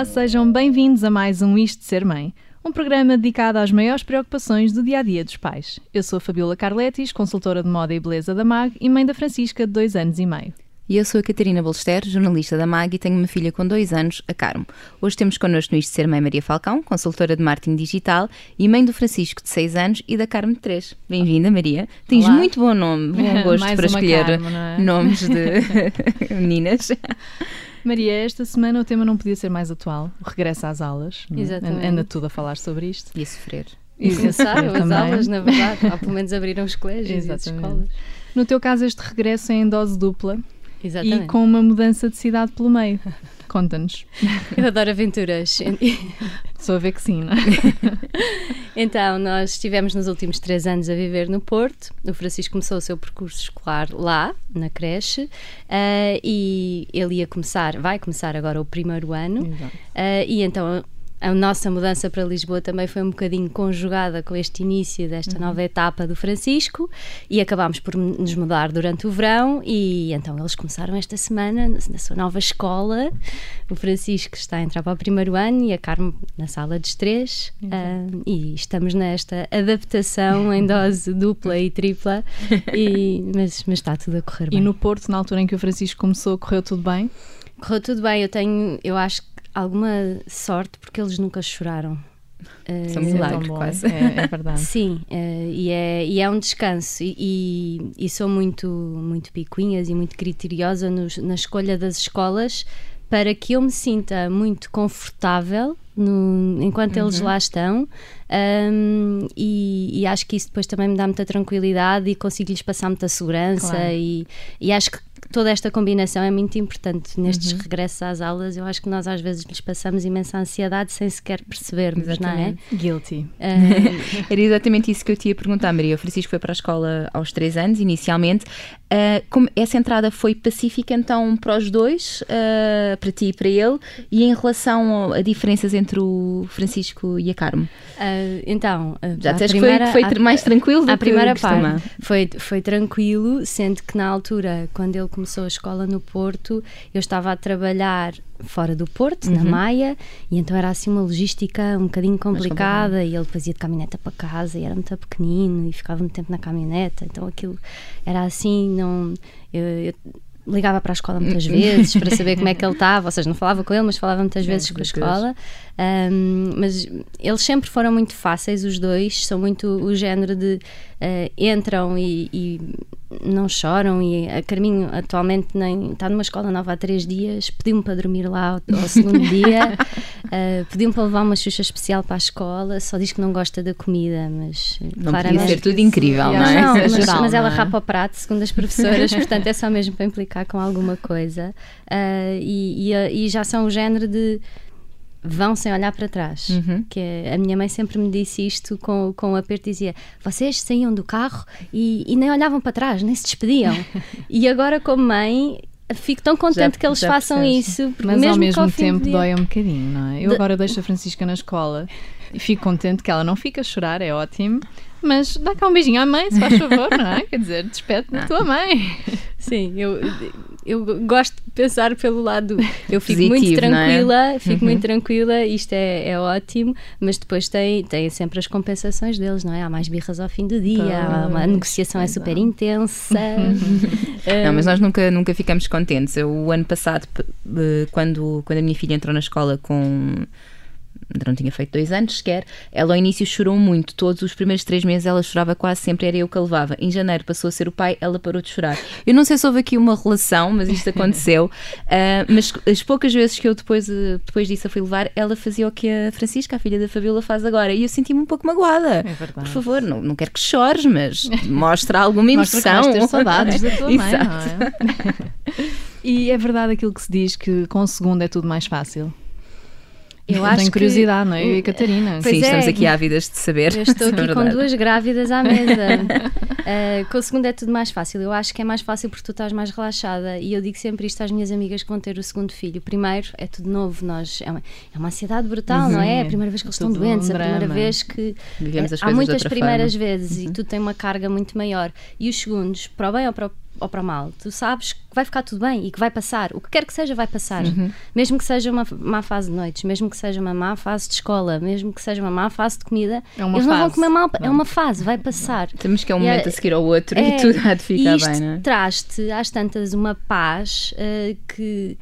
Olá, sejam bem-vindos a mais um Isto de Ser Mãe, um programa dedicado às maiores preocupações do dia a dia dos pais. Eu sou a Fabiola Carletis, consultora de moda e beleza da MAG e mãe da Francisca, de dois anos e meio. E eu sou a Catarina Bolster, jornalista da MAG e tenho uma filha com dois anos, a Carmo. Hoje temos connosco no Isto de Ser Mãe Maria Falcão, consultora de marketing digital e mãe do Francisco, de seis anos, e da Carmo, de três. Bem-vinda, Maria. Tens Olá. muito bom nome, bom gosto para escolher Carmo, é? nomes de meninas. Maria, esta semana o tema não podia ser mais atual, o regresso às aulas. é? Exatamente. Anda tudo a falar sobre isto. E a sofrer. Começaram as aulas, na verdade, ou pelo menos abriram os colégios e as Exatamente. escolas. No teu caso, este regresso é em dose dupla Exatamente. e com uma mudança de cidade pelo meio. Conta-nos. Eu adoro aventuras. Sou a ver que sim, não é? Então, nós estivemos nos últimos três anos a viver no Porto. O Francisco começou o seu percurso escolar lá, na creche, eh, e ele ia começar, vai começar agora o primeiro ano. Uh, e então a nossa mudança para Lisboa também foi um bocadinho conjugada com este início desta nova etapa do Francisco e acabámos por nos mudar durante o verão e então eles começaram esta semana na sua nova escola. O Francisco está a entrar para o primeiro ano e a Carmo na sala dos três e estamos nesta adaptação em dose dupla e tripla e, mas, mas está tudo a correr bem. E no Porto, na altura em que o Francisco começou, correu tudo bem? Correu tudo bem, eu tenho, eu acho que alguma sorte porque eles nunca choraram. Uh, São é milagre, tão bom. quase. É, é verdade. Sim, eh, e, é, e é um descanso. E, e- e sou muito, muito picuinhas e muito criteriosa nos- na escolha das escolas para que eu me sinta muito confortável no- enquanto eles lá estão. Um, e, e acho que isso depois também me dá muita tranquilidade e consigo-lhes passar muita segurança. Claro. E, e acho que toda esta combinação é muito importante nestes regressos às aulas. Eu acho que nós às vezes lhes passamos imensa ansiedade sem sequer percebermos, não é? Exatamente. Guilty. Um, Era exatamente isso que eu te ia perguntar, Maria. O Francisco foi para a escola aos três anos, inicialmente. Ah, como essa entrada foi pacífica, então, para os dois, ah, para ti e para ele, e em relação a diferenças entre o Francisco e a Carmo? Então, Já disseste que foi, foi à- mais tranquilo do A que primeira costuma. parte foi, foi tranquilo, sendo que na altura, quando ele começou a escola no Porto, eu estava a trabalhar fora do Porto, na Maia, e então era assim uma logística um bocadinho complicada, e ele fazia de caminhoneta para casa, e era muito pequenino, e ficava muito tempo na caminhoneta, então aquilo era assim, não... eu- eu ligava para a escola muitas vezes para saber como é que ele estava, ou seja, não falava com ele, mas falava muitas vezes com a Deus. Um, mas eles sempre foram muito fáceis, os dois, são muito o género de uh, entram e, e não choram. E a Carminho atualmente nem, está numa escola nova há três dias, pediu-me para dormir lá ao, ao segundo dia, uh, pediu-me para levar uma xuxa especial para a escola, só diz que não gosta da comida, mas uh, Não claramente. ser tudo incrível, não Yeah. é? Não, mas, geral, mas ela não é? rapa o prato, segundo as professoras, portanto é só mesmo para implicar com alguma coisa. Ah, e, e, e já são o género de vão sem olhar para trás. Uhum. Que a minha mãe sempre me disse isto com, com o aperto dizia: vocês saíam do carro e, e nem olhavam para trás, nem se despediam. e agora, como mãe, fico tão contente que eles já façam percebes. isso, Mas mesmo ao mesmo ao tempo dia- dói um bocadinho, não é? Eu De- agora deixo a Francisca na escola e fico contente que ela não fica a chorar, é ótimo. Mas dá cá um beijinho à mãe, se faz favor, não é? Quer dizer, despede da tua mãe. Sim, eu, eu gosto de pensar pelo lado. Eu fico Positivo, muito não é? tranquila, fico muito tranquila, isto é, é ótimo, mas depois tem, tem sempre as compensações deles, não é? Há mais birras ao fim do dia, uma- a Pois, negociação é super intensa. Não, mas nós nunca, nunca ficamos contentes. Eu, o ano passado, eh, quando, quando a minha filha entrou na escola com. Não tinha feito dois anos sequer, ela ao início chorou muito. Todos os primeiros três meses ela chorava quase sempre, era eu que a levava. Em janeiro passou a ser o pai, ela parou de chorar. Eu não sei se houve aqui uma relação, mas isto aconteceu. Ah, mas as poucas vezes que eu depois, eh, depois disso a fui levar, ela fazia o que a Francisca, a filha da Fabiola, faz agora. E eu senti-me um pouco magoada. É. Por favor, não, não quero que chores, mas mostra alguma Mostra que emoção. vais ter saudades da tua mãe, Exato. não é? E é verdade aquilo que se diz que com o segundo é tudo mais fácil. Eu acho Tenho que- curiosidade, não é? Eu e a Catarina. Pois Sim, é. estamos aqui ávidas de saber. Eu estou É aqui com duas grávidas à mesa. Uh, com o segundo é tudo mais fácil. Eu acho que é mais fácil porque tu estás mais relaxada. E eu digo sempre isto às minhas amigas que vão ter o segundo filho. Primeiro, é tudo novo. Nós, é, uma, é uma ansiedade brutal, não é? É a primeira vez que eles estão Tudo um doentes, a primeira vez que. Vivemos as há muitas primeiras forma. vezes e tu tem uma carga muito maior. E os segundos, para o bem ou para o ou para mal. Tu sabes que vai ficar tudo bem e que vai passar. O que quer que seja, vai passar. Uhum. Mesmo que seja uma má fase de noites, mesmo que seja uma má fase de escola, mesmo que seja uma má fase de comida, é eles não vão comer mal. É uma fase, vai passar. Temos que é um momento é, a seguir ao outro é, e tudo há de ficar bem, não é? traz-te, às tantas, uma paz uh, que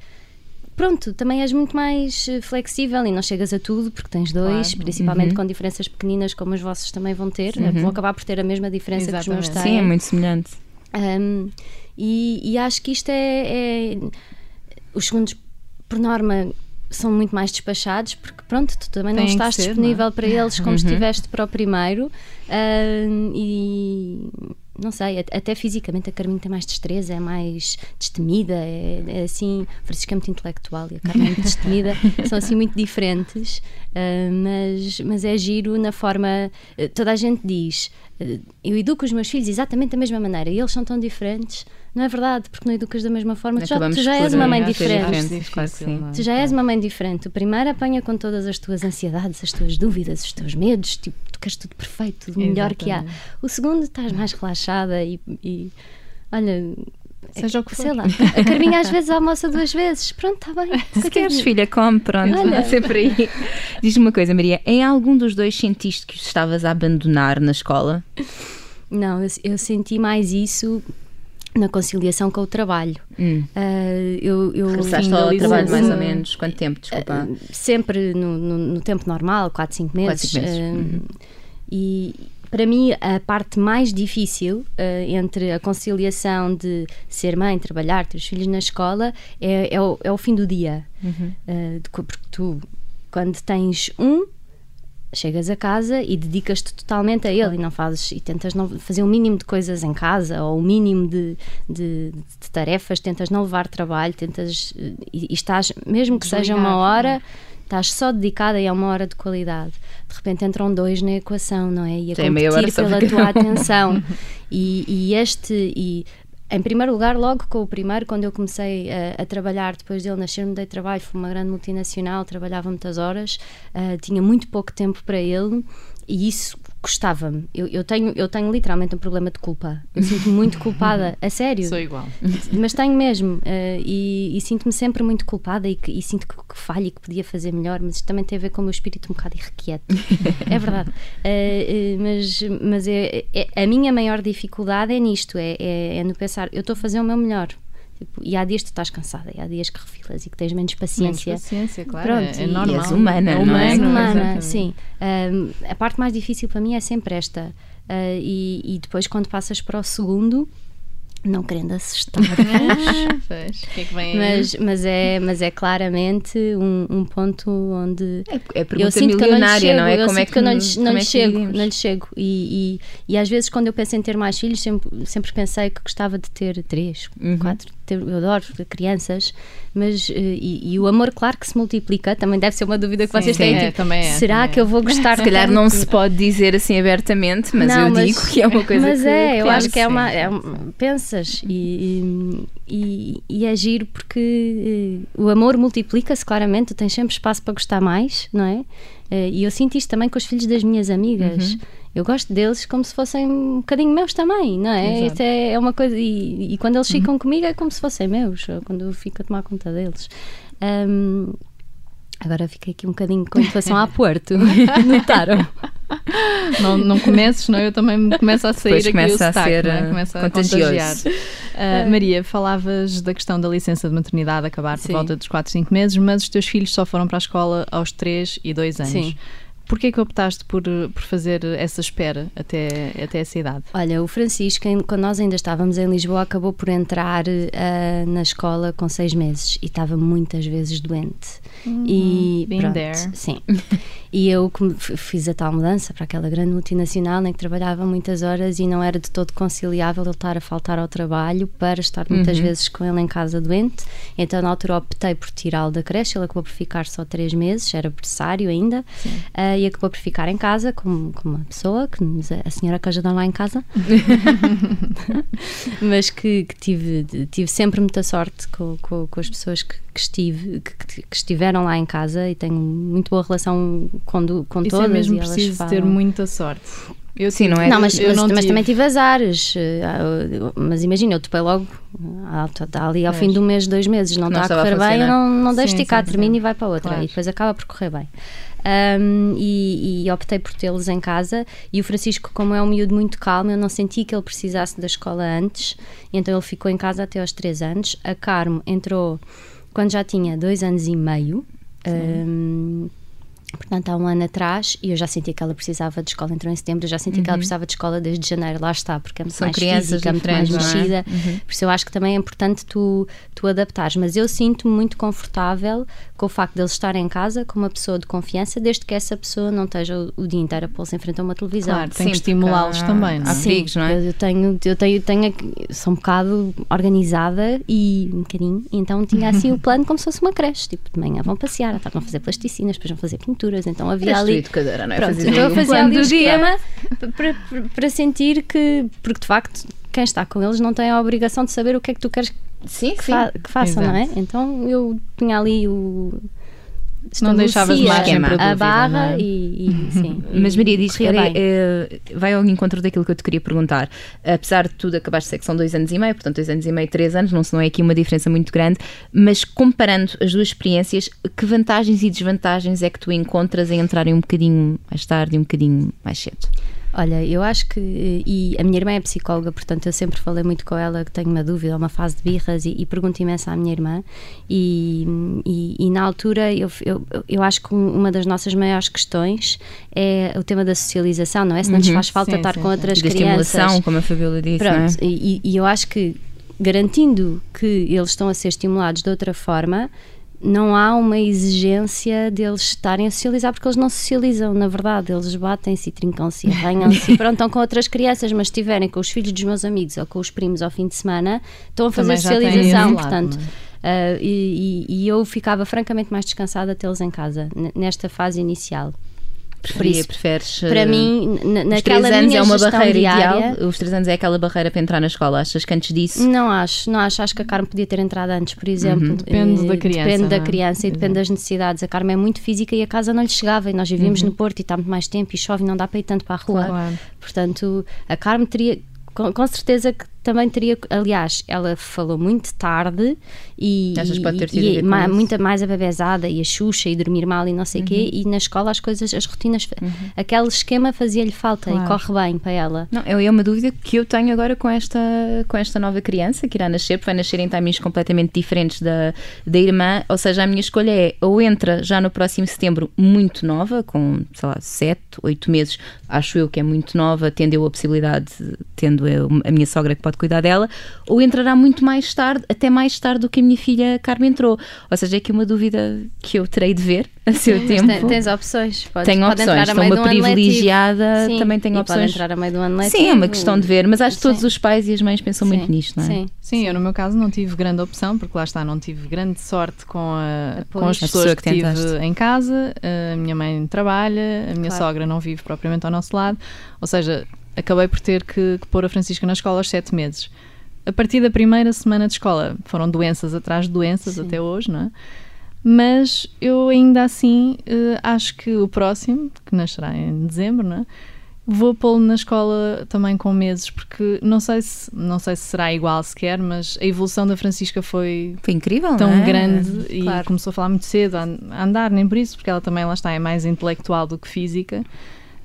pronto, também és muito mais eh, flexível e não chegas a tudo porque tens dois, claro. principalmente uhum. com diferenças pequeninas como os vossos também vão ter, uhum. vão acabar por ter a mesma diferença Exatamente. que os meus têm. Sim, é muito semelhante. Um, e, e, acho que isto é, é, Os segundos, por norma, são muito mais despachados porque, pronto, tu também Tem não estás ser, disponível não é? para eles como uhum. estiveste para o primeiro. Uh, e não sei, até fisicamente a Carminho tem mais destreza, é mais destemida, é, é assim, a Francisca é muito intelectual e a Carmen é muito destemida, são assim muito diferentes, uh, mas, mas é giro na forma, uh, toda a gente diz, uh, eu educo os meus filhos exatamente da mesma maneira e eles são tão diferentes, não é verdade, porque não educas da mesma forma. Tu já, tu já és uma mãe diferente. Claro tu já és uma mãe diferente. O primeiro apanha com todas as tuas ansiedades, as tuas dúvidas, os teus medos, tipo, queres tudo perfeito, tudo melhor que há. O segundo estás mais relaxada e, e olha, Seja o que for. Sei lá, a Carminha às vezes almoça duas vezes. Pronto, está bem. Se queres, filha, come, pronto. Olha. Sempre aí. Diz-me uma coisa, Maria. Em algum dos dois sentiste que estavas a abandonar na escola? Não, eu, eu senti mais isso na conciliação com o trabalho. Hum. Uh, eu, eu Começaste ao trabalho mais ou menos quanto tempo, desculpa? Uh, sempre no, no, no, tempo normal, 4, 5 meses. 4, 5 meses. Uh, uhum. E para mim a parte mais difícil entre a conciliação de ser mãe, trabalhar, ter os filhos na escola é, é, o, é o fim do dia. Uhum. porque tu, quando tens um, chegas a casa e dedicas-te totalmente a ele e não fazes e tentas não fazer o mínimo de coisas em casa ou o mínimo de, de, de tarefas, tentas não levar trabalho, tentas e, e estás, mesmo que seja uma hora, estás só dedicada e é uma hora de qualidade. De repente entram dois na equação, não é? E a Tem competir pela tua atenção. e, e este e em primeiro lugar, logo com o primeiro, quando eu comecei a, a trabalhar, depois dele nascer, me dei trabalho, foi uma grande multinacional, trabalhava muitas horas, uh, tinha muito pouco tempo para ele e isso custava-me. Eu, eu, tenho, eu tenho literalmente um problema de culpa. Eu sinto-me muito culpada, a sério. Sou igual. Mas tenho mesmo. Uh, e, e sinto-me sempre muito culpada e, que, e sinto que, que falho e que podia fazer melhor, mas isto também tem a ver com o meu espírito um bocado irrequieto. é verdade. Uh, mas mas é, é, a minha maior dificuldade é nisto: é, é, é no pensar, eu estou a fazer o meu melhor. Tipo, e há dias que tu estás cansada, e há dias que refilas e que tens menos paciência. Menos paciência, claro. Pronto, é, é normal. E és humana, é não é? Humana, sim. Um, a parte mais difícil para mim é sempre esta. Uh, e, e depois, quando passas para o segundo, não querendo assustar pois, que é que vem mas, mas, é, mas é claramente um, um ponto onde é, é eu sinto que eu não lhe chego, não é? Eu como é que, eu não lhe, não lhe é chego, não lhe chego. E, e, e, às vezes quando eu penso em ter mais filhos, sempre, sempre pensei que gostava de ter três, uhum. quatro, ter, eu adoro crianças, mas eh, e, e, o amor, claro que se multiplica, também deve ser uma dúvida que Sim, vocês têm. É, tipo, é, será que é. eu vou gostar? Se calhar não se pode dizer assim abertamente, mas não, eu mas, digo que é uma coisa mas que. Mas é, eu acho que é uma. É, pensas e, e, e, é giro porque uh, o amor multiplica-se claramente, tens sempre espaço para gostar mais, não é? Uh, e eu sinto isto também com os filhos das minhas amigas. Uhum eu gosto deles como se fossem um bocadinho meus também, não é? Isso é, é uma coisa. E, e quando eles ficam uhum. comigo é como se fossem meus, quando eu fico a tomar conta deles. Um, agora fiquei aqui um bocadinho com inflação à Porto. Notaram? Não, não comeces, senão eu também começo a sair Depois aqui começa o sotaque, a ser é? começa a contagiar. Uh, Maria, falavas da questão da licença de maternidade acabar por volta dos 4, 5 meses, mas os teus filhos só foram para a escola aos 3 e 2 anos. Sim. Porquê que optaste por, por fazer essa espera até, até essa idade? Olha, o Francisco, quando nós ainda estávamos em Lisboa, acabou por entrar uh, na escola com seis meses e estava muitas vezes doente. Uhum, e pronto, there. sim. e eu fiz a tal mudança para aquela grande multinacional em que trabalhava muitas horas e não era de todo conciliável ele estar a faltar ao trabalho para estar muitas uhum. vezes com ele em casa doente. Então, na altura, optei por tirá-lo da creche. Ele acabou por ficar só três meses, era pressário ainda. Uh, e acabou por ficar em casa com, com uma pessoa, que a senhora que ajuda lá em casa, mas que, que, tive, tive sempre muita sorte com, com, com as pessoas que, que estive, que, que, estiveram lá em casa e tenho muito boa relação com, com Isso todas. é mesmo preciso ter muita sorte. Eu, Sim, não é? Não, mas, mas, não mas também tive azares. Eh, ah, mas imagina, eu topei logo está ali ao fim do mês, dois meses, não, não está a correr bem, não, não deixo esticar, termina e vai para outra. Claro. E depois acaba por correr bem. Um, e, e, optei por tê-los em casa. E o Francisco, como é um miúdo muito calmo, eu não senti que ele precisasse da escola antes, então ele ficou em casa até aos três anos. A Carmo entrou quando já tinha dois anos e meio. Um, Portanto, há um ano atrás, e eu já sentia que ela precisava de escola, entrou em setembro, eu já sentia uhum. que ela uhum. precisava de escola desde janeiro, lá está, porque é muito São mais física, muito mais é? mexida. É? Uhum. Por isso eu acho que também é importante tu, tu adaptares. Mas eu sinto-me muito confortável com o facto de eles estarem em casa com uma pessoa de confiança, desde que essa pessoa não esteja o, o dia inteiro a pô-los em frente a uma televisão. Claro, tem que estimulá-los também, não é? Há perigos, não é? Eu, eu tenho, eu tenho, tenho, sou um bocado organizada e um bocadinho, então tinha assim o plano como se fosse uma creche, tipo, de manhã vão passear, à tarde vão fazer plasticinas, depois vão fazer pinturas, então havia Eres ali... educadora, não é? Pronto, então eu fazia ali o esquema para, para, para sentir que, porque de facto quem está com eles não tem a obrigação de saber o que é que tu queres sim, que, sim. Fa que façam, não é? Então eu tinha ali o não deixavas margem para dúvida, a barra é? e, e, sim. Mas Maria diz que é, vai ao encontro daquilo que eu te queria perguntar. Apesar de tudo, acabaste de ser que são dois anos e meio, portanto, dois anos e meio, três anos, não, não é aqui uma diferença muito grande, mas comparando as duas experiências, que vantagens e desvantagens é que tu encontras em entrarem um bocadinho mais tarde e um bocadinho mais cedo? Olha, eu acho que. E a minha irmã é psicóloga, portanto eu sempre falei muito com ela que tenho uma dúvida, uma fase de birras e, e pergunto imenso à minha irmã. E, e, e na altura eu, eu, eu, acho que uma das nossas maiores questões é o tema da socialização, não é? Se não nos uhum, faz falta sim, estar sim, com sim. outras e da crianças. estimulação, como a Fabíola disse. Pronto, é? e, e eu acho que garantindo que eles estão a ser estimulados de outra forma não há uma exigência deles estarem a socializar, porque eles não socializam, na verdade, eles batem-se e trincam-se e arranham-se e pronto, estão com outras crianças, mas se estiverem com os filhos dos meus amigos ou com os primos ao fim de semana, estão a fazer socialização, portanto. Uh, e, e, eu ficava francamente mais descansada tê-los em casa, nesta fase inicial. Preferia, preferes. Para uh, mim, naquela os três anos é uma barreira diária, ideal. Os três anos é aquela barreira para entrar na escola. Achas que antes disso? Não acho, não acho. Acho que a Carmen podia ter entrado antes, por exemplo. Uhum. Depende da criança. Depende da é? criança e depende das necessidades. A Carmen é muito física e a casa não lhe chegava. E nós vivíamos uhum. no Porto e está muito mais tempo e chove e não dá para ir tanto para a rua. Claro. Portanto, a Carmen teria com, com certeza que também teria. Aliás, ela falou muito tarde e, Achas pode ter sido e, ma, muita mais ababezada e a Xuxa e dormir mal e não sei o uhum. quê. E na escola as coisas, as rotinas, uhum. aquele esquema fazia-lhe falta claro. e corre bem para ela. Não, é uma dúvida que eu tenho agora com esta, com esta nova criança que irá nascer, porque vai nascer em timings completamente diferentes da, da irmã. Ou seja, a minha escolha é ou entra já no próximo setembro muito nova, com sei lá, 7, 8 meses, acho eu que é muito nova, tendo eu a possibilidade, tendo eu, a minha sogra que pode cuidar dela, ou entrará muito mais tarde, até mais tarde do que a minha filha Carmen entrou. Ou seja, é aqui uma dúvida que eu terei de ver a seu tempo. Tem, tens opções. Podes, tenho pode opções. Estou uma privilegiada, sim, também tenho opções. Pode entrar a meio do ano letivo. Sim, é uma questão de ver, mas acho que todos os pais e as mães pensam sim, muito nisto, não é? Sim. Sim, eu no meu caso não tive grande opção, porque lá está, não tive grande sorte com, a, com as pessoas que, que tive em casa. A minha mãe trabalha, a minha claro. sogra não vive propriamente ao nosso lado, ou seja, acabei por ter que, que pôr a Francisca na escola aos sete meses. A partir da primeira semana de escola foram doenças atrás de doenças Sim. até hoje, não é? Mas eu ainda assim uh, acho que o próximo, que nascerá em dezembro, não é? Vou pô-lo na escola também com meses, porque não sei se não sei se será igual sequer, mas a evolução da Francisca foi, foi incrível, tão é? grande e claro. começou a falar muito cedo, a andar, nem por isso, porque ela também lá está, é mais intelectual do que física.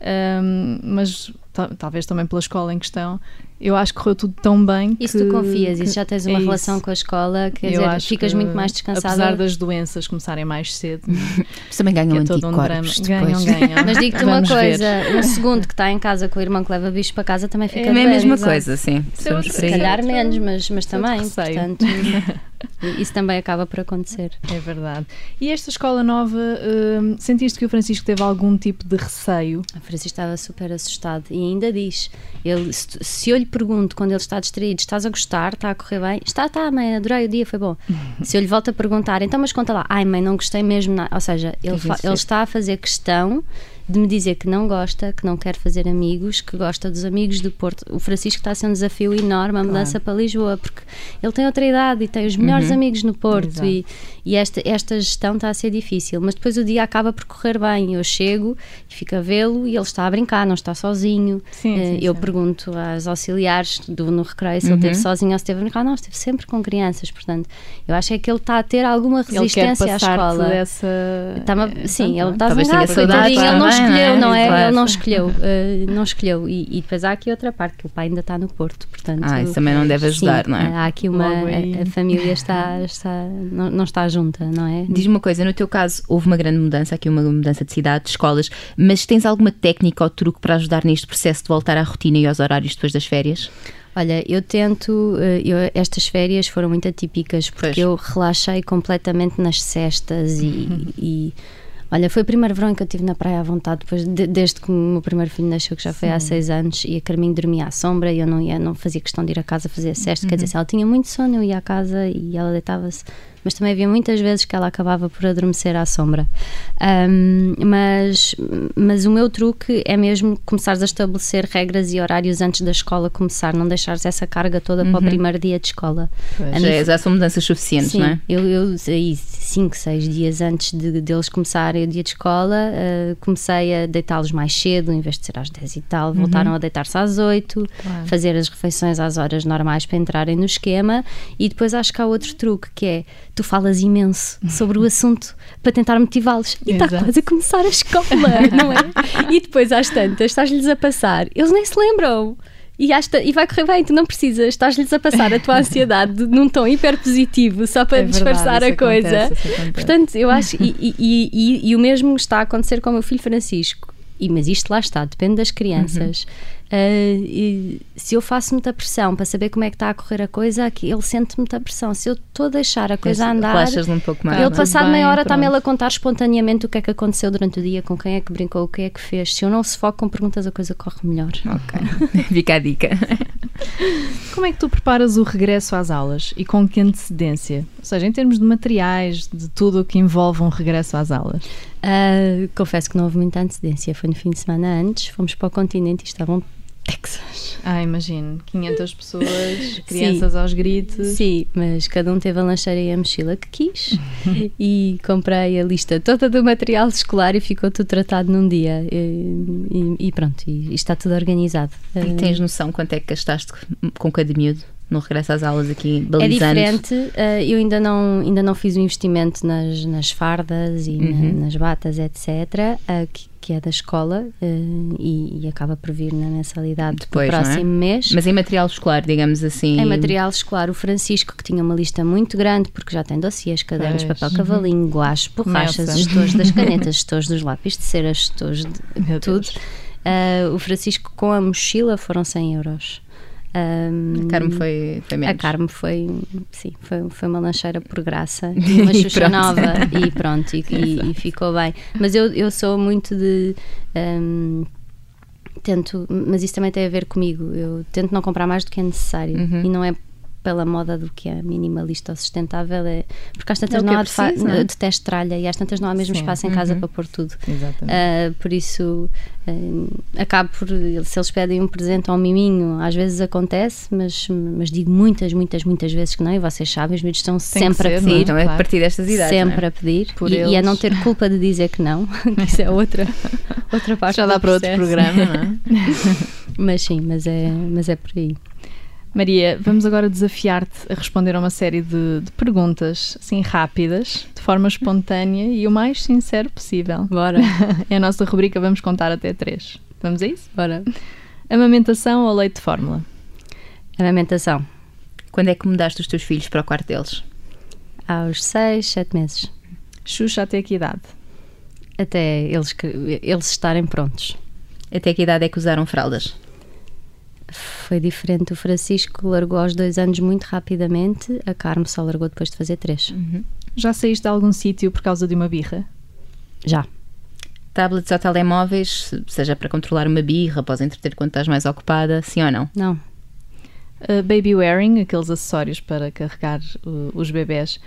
Um, mas talvez também pela escola em questão, eu acho que correu tudo tão bem. Isso que, tu confias, e já tens uma é relação isso. com a escola, quer eu dizer, ficas muito mais descansada. Apesar das doenças começarem mais cedo. Mas também ganham é todo um drama. Ganham, ganham. Mas digo-te uma coisa: ver. um segundo que está em casa com o irmão que leva bicho para casa também fica é bem. É a mesma coisa, sim. Se, se calhar menos, mas, mas também. Portanto, isso também acaba por acontecer. É verdade. E esta escola nova, uh, sentiste que o Francisco teve algum tipo de receio? O Francisco estava super assustado e ainda diz: ele, se, eu lhe pergunto quando ele está distraído, estás a gostar, está a correr bem? Está, está, mãe, adorei o dia, foi bom. se eu lhe volto a perguntar, então, mas conta lá, ai, mãe, não gostei mesmo, ou seja, ele, ele está a fazer questão de me dizer que não gosta, que não quer fazer amigos, que gosta dos amigos do Porto. O Francisco está a ser um desafio enorme a mudança claro. para Lisboa, porque ele tem outra idade e tem os melhores uhum. amigos no Porto e, e, esta, esta gestão está a ser difícil. Mas depois o dia acaba por correr bem. Eu chego e fico a vê-lo e ele está a brincar, não está sozinho. Sim, uh, sim, eu sim. pergunto às auxiliares do, no recreio se uhum. ele esteve sozinho ou se esteve a brincar. Não, esteve sempre com crianças. Portanto, eu acho é que ele está a ter alguma resistência à escola. Dessa... Tá sim, ele está zangado, coitadinho, ele não escolheu, não é? Ele não escolheu, uh, não escolheu. E, e, depois há aqui outra parte, que o pai ainda está no Porto, portanto... Ah, isso também não deve ajudar, sim, não é? Há aqui uma... A, a, família está, está não, não, está junta, não é? Diz-me uma coisa, no teu caso houve uma grande mudança, aqui uma mudança de cidade, de escolas, mas tens alguma técnica ou truque para ajudar neste processo de voltar à rotina e aos horários depois das férias? Olha, eu tento. Eh, eu, estas férias foram muito atípicas porque pois. eu relaxei completamente nas cestas e, uhum. e Olha, foi o primeiro verão que eu estive na praia à vontade, depois de, desde que o meu primeiro filho nasceu, que já foi Sim. há seis anos, e a Carminho dormia à sombra e eu não ia, não fazia questão de ir a casa fazer a cesta. Uhum. Quer dizer, se ela tinha muito sono, eu ia à casa e ela deitava-se mas também havia muitas vezes que ela acabava por adormecer à sombra. Um, mas, mas o meu truque é mesmo começares a estabelecer regras e horários antes da escola começar, não deixares essa carga toda uhum. para o uhum. primeiro dia de escola. Pois, já, é, já são mudanças suficientes, sim, não é? Eu, eu aí, cinco, seis dias antes de, deles começarem o dia de escola, uh, comecei a deitá-los mais cedo, em vez de ser às 10 e tal, uhum. voltaram a deitar-se às 8, claro. fazer as refeições às horas normais para entrarem no esquema e depois acho que há outro truque que é tu falas imenso sobre o assunto para tentar motivá-los. E está quase a começar a escola, não é? E depois, às tantas, estás-lhes a passar, eles nem se lembram. E, esta, e vai correr bem, tu não precisas, estás-lhes a passar a tua ansiedade num tom hiper positivo só para é disfarçar verdade, a coisa. Acontece, Portanto, eu acho, e, e, e, e, o mesmo está a acontecer com o meu filho Francisco. E, mas isto lá está, depende das crianças. Uhum. Uh, se eu faço muita pressão para saber como é que está a correr a coisa, aqui ele sente muita pressão. Se eu estou a deixar a coisa Esse, andar, um pouco mais, ele passado meia hora está-me a contar espontaneamente o que é que aconteceu durante o dia, com quem é que brincou, o que é que fez. Se eu não se foco com perguntas, a coisa corre melhor. Ok, fica a dica. Como é que tu preparas o regresso às aulas e com que antecedência? Ou seja, em termos de materiais, de tudo o que envolve um regresso às aulas? Uh, confesso que não houve muita antecedência. Foi no fim de semana antes, fomos para o continente e estavam Texas. Ah, imagino. 500 pessoas, crianças sim, aos gritos. Sim, mas cada um teve a lancheira e a mochila que quis. e comprei a lista toda do material escolar e ficou tudo tratado num dia. E, e, e pronto, e, e, está tudo organizado. E tens noção quanto é que gastaste com cada miúdo? No regresso às aulas aqui balizando? É diferente, uh, eu ainda não, ainda não fiz o investimento nas, nas fardas e uhum. na, nas batas, etc., uh, eh, que, que, é da escola uh, e, e, acaba por vir na mensalidade Depois, do é? próximo é? mês. Mas em material escolar, digamos assim? Em material escolar, o Francisco, que tinha uma lista muito grande, porque já tem dossiês, cadernos, pois. papel uhum. cavalinho, guache, borrachas, gestores das canetas, gestores dos lápis de cera, gestores de tudo. o Francisco com a mochila foram 100 euros. Um, a Carme foi, foi menos. A Carme foi, sim, foi, foi uma lancheira por graça uma xuxa nova e pronto, e, e, e, ficou bem. Mas eu, eu sou muito de. Um, tento, mas isso também tem a ver comigo. Eu tento não comprar mais do que é necessário uhum. e não é pela moda do que é minimalista ou sustentável, é, porque às tantas é não há preciso, de, de teste tralha e às tantas não há mesmo Sim. espaço em casa uhum. para pôr tudo. Uh, por isso, uh, acabo por, se eles pedem um presente ou um miminho, às vezes acontece, mas, mas digo muitas, muitas, muitas vezes que não, e vocês sabem, os meus estão Tem sempre ser, a pedir. Então é a partir destas idades. Sempre é? a pedir. E, e, a não ter culpa de dizer que não, que isso é outra, outra parte Já dá para outro programa, não é? mas sim, mas é, mas é por aí. Maria, vamos agora desafiar-te a responder a uma série de, de, perguntas, assim, rápidas, de forma espontânea e o mais sincero possível. Bora. é a nossa rubrica Vamos Contar Até Três. Vamos a isso? Bora. Amamentação ou leite de fórmula? Amamentação. Quando é que mudaste os teus filhos para o quarto deles? Aos seis, sete meses. Xuxa até que idade? Até eles, eles estarem prontos. Até que idade é que usaram fraldas? Foi diferente. O Francisco largou aos dois anos muito rapidamente, a Carmo só largou depois de fazer três. Uhum. Já saíste de algum sítio por causa de uma birra? Já. Tablets ou telemóveis, seja para controlar uma birra, após entreter quando estás mais ocupada, sim ou não? Não. Uh, baby wearing, aqueles acessórios para carregar uh, os bebés,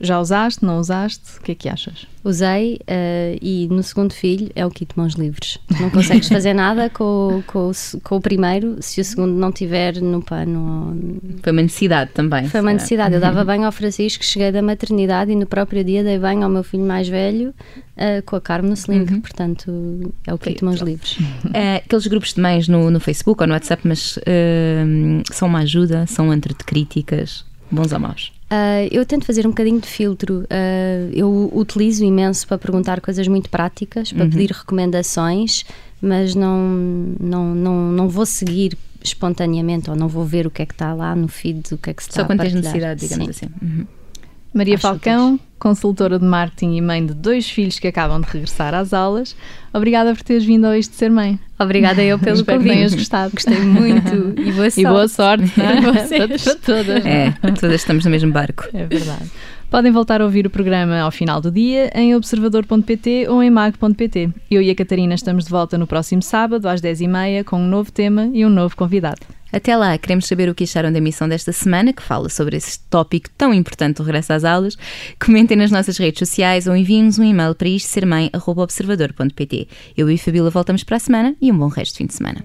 Já usaste, não usaste? O que é que achas? Usei uh, e no segundo filho é o kit mãos livres. Não consegues fazer nada com, com, com, o primeiro se o segundo não tiver no pano. Foi uma necessidade também. Foi uma necessidade. Eu dava banho ao Francisco, cheguei da maternidade e no próprio dia dei banho ao meu filho mais velho uh, com a Carmen no sling. Uhum. Portanto, é o kit mãos livres. É, aqueles grupos de mães no, no Facebook ou no WhatsApp, mas uh, são uma ajuda, são entre críticas, bons ou maus? Uh, eu tento fazer um bocadinho de filtro. Uh, eu utilizo imenso para perguntar coisas muito práticas, para uhum. pedir recomendações, mas não, não, não, não vou seguir espontaneamente ou não vou ver o que é que está lá no feed, o que é que se está Só quando tens necessidade, digamos Sim. assim. Uhum. Maria Acho Falcão, consultora de marketing e mãe de dois filhos que acabam de regressar às aulas. Obrigada por teres vindo hoje de ser mãe. Obrigada eu pelo Espero convite. que tenhas gostado. Gostei muito e boa sorte. E boa sorte para, para todas. É, todas estamos no mesmo barco. É verdade. Podem voltar a ouvir o programa ao final do dia em observador.pt ou em mag.pt. Eu e a Catarina estamos de volta no próximo sábado às 10h30 com um novo tema e um novo convidado. Até lá, queremos saber o que acharam da emissão desta semana, que fala sobre esse tópico tão importante do regresso às aulas. Comentem nas nossas redes sociais ou enviem-nos um e-mail para isto sermãe.observador.pt. Eu e Fabíola voltamos para a semana e um bom resto de fim de semana.